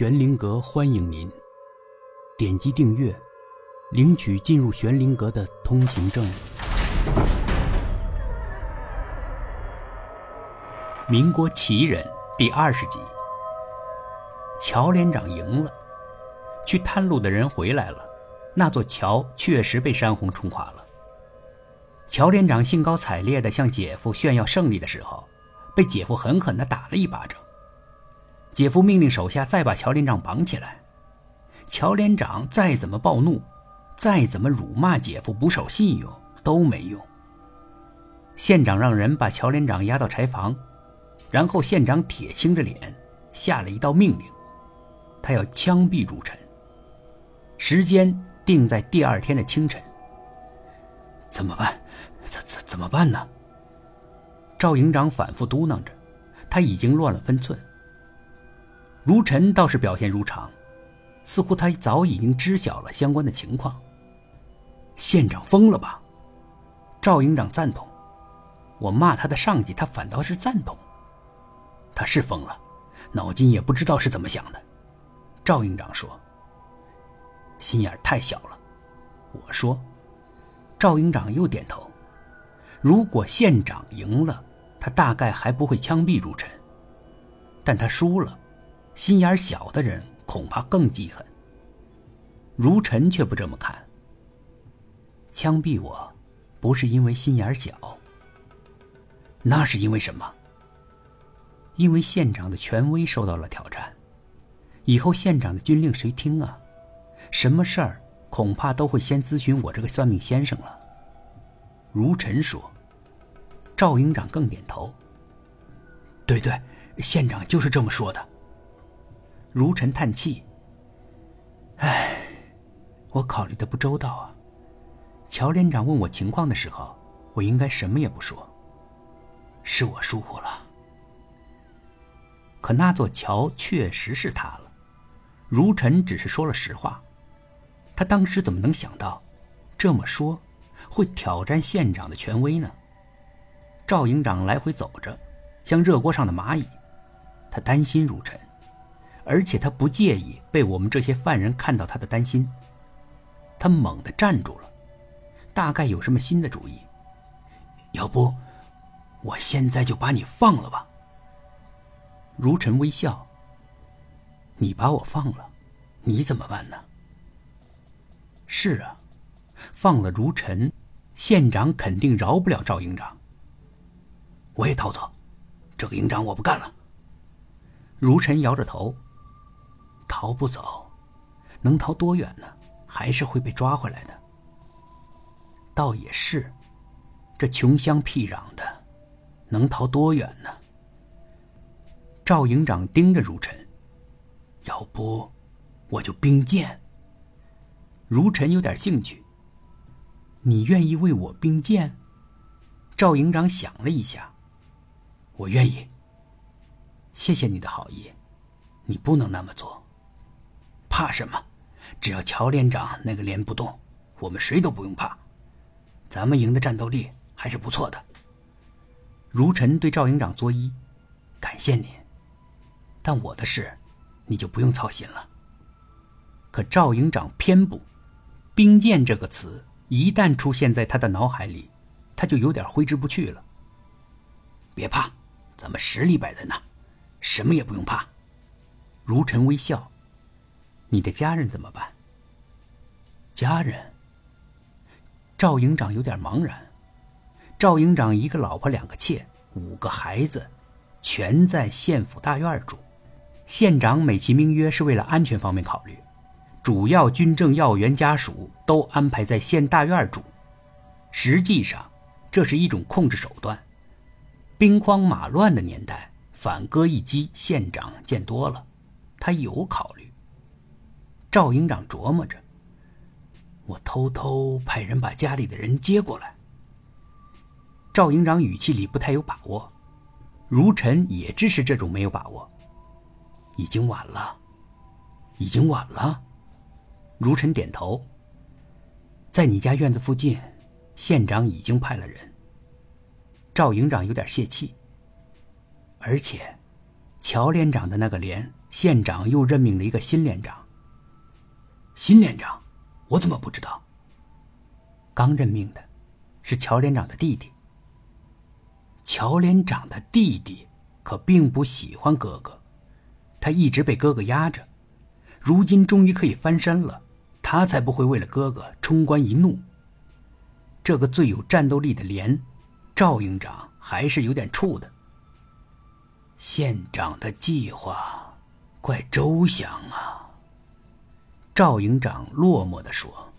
玄灵阁欢迎您，点击订阅，领取进入玄灵阁的通行证。民国奇人第二十集，乔连长赢了，去探路的人回来了，那座桥确实被山洪冲垮了。乔连长兴高采烈地向姐夫炫耀胜利的时候，被姐夫狠狠地打了一巴掌。姐夫命令手下再把乔连长绑起来。乔连长再怎么暴怒，再怎么辱骂姐夫不守信用都没用。县长让人把乔连长押到柴房，然后县长铁青着脸下了一道命令，他要枪毙如尘。时间定在第二天的清晨。怎么办？怎怎怎么办呢？赵营长反复嘟囔着，他已经乱了分寸。如尘倒是表现如常，似乎他早已经知晓了相关的情况。县长疯了吧？赵营长赞同。我骂他的上级，他反倒是赞同。他是疯了，脑筋也不知道是怎么想的。赵营长说：“心眼太小了。”我说：“赵营长又点头。如果县长赢了，他大概还不会枪毙如尘，但他输了。”心眼小的人恐怕更记恨。如尘却不这么看。枪毙我，不是因为心眼小。那是因为什么？因为县长的权威受到了挑战，以后县长的军令谁听啊？什么事儿恐怕都会先咨询我这个算命先生了。如尘说。赵营长更点头。对对，县长就是这么说的。如尘叹气：“唉，我考虑的不周到啊。乔连长问我情况的时候，我应该什么也不说。是我疏忽了。可那座桥确实是塌了。如尘只是说了实话。他当时怎么能想到，这么说会挑战县长的权威呢？”赵营长来回走着，像热锅上的蚂蚁。他担心如尘。而且他不介意被我们这些犯人看到他的担心。他猛地站住了，大概有什么新的主意。要不，我现在就把你放了吧。如尘微笑。你把我放了，你怎么办呢？是啊，放了如尘，县长肯定饶不了赵营长。我也逃走，这个营长我不干了。如尘摇着头。逃不走，能逃多远呢？还是会被抓回来的。倒也是，这穷乡僻壤的，能逃多远呢？赵营长盯着如尘，要不，我就兵谏。如尘有点兴趣。你愿意为我兵谏？赵营长想了一下，我愿意。谢谢你的好意，你不能那么做。怕什么？只要乔连长那个连不动，我们谁都不用怕。咱们营的战斗力还是不错的。如尘对赵营长作揖，感谢你。但我的事，你就不用操心了。可赵营长偏不，兵谏这个词一旦出现在他的脑海里，他就有点挥之不去了。别怕，咱们实力摆在那，什么也不用怕。如尘微笑。你的家人怎么办？家人。赵营长有点茫然。赵营长一个老婆两个妾五个孩子，全在县府大院住。县长美其名曰是为了安全方面考虑，主要军政要员家属都安排在县大院住。实际上，这是一种控制手段。兵荒马乱的年代，反戈一击，县长见多了，他有考虑。赵营长琢磨着：“我偷偷派人把家里的人接过来。”赵营长语气里不太有把握，如尘也支持这种没有把握。已经晚了，已经晚了。如尘点头。在你家院子附近，县长已经派了人。赵营长有点泄气。而且，乔连长的那个连县长又任命了一个新连长。金连长，我怎么不知道？刚任命的，是乔连长的弟弟。乔连长的弟弟可并不喜欢哥哥，他一直被哥哥压着，如今终于可以翻身了，他才不会为了哥哥冲冠一怒。这个最有战斗力的连，赵营长还是有点怵的。县长的计划，怪周详啊。赵营长落寞地说。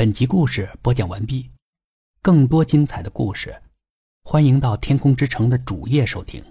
本集故事播讲完毕，更多精彩的故事，欢迎到天空之城的主页收听。